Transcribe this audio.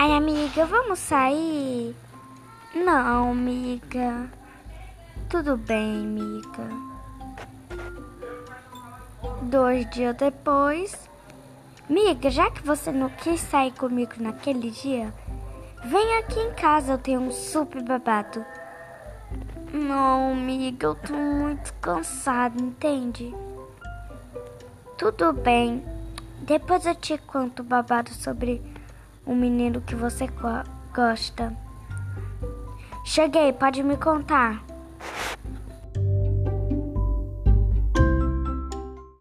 Ai, amiga, vamos sair? Não, amiga. Tudo bem, amiga. Dois dias depois. Amiga, já que você não quis sair comigo naquele dia, vem aqui em casa, eu tenho um super babado. Não, amiga, eu tô muito cansada, entende? Tudo bem. Depois eu te conto babado sobre um menino que você gosta. Cheguei, pode me contar.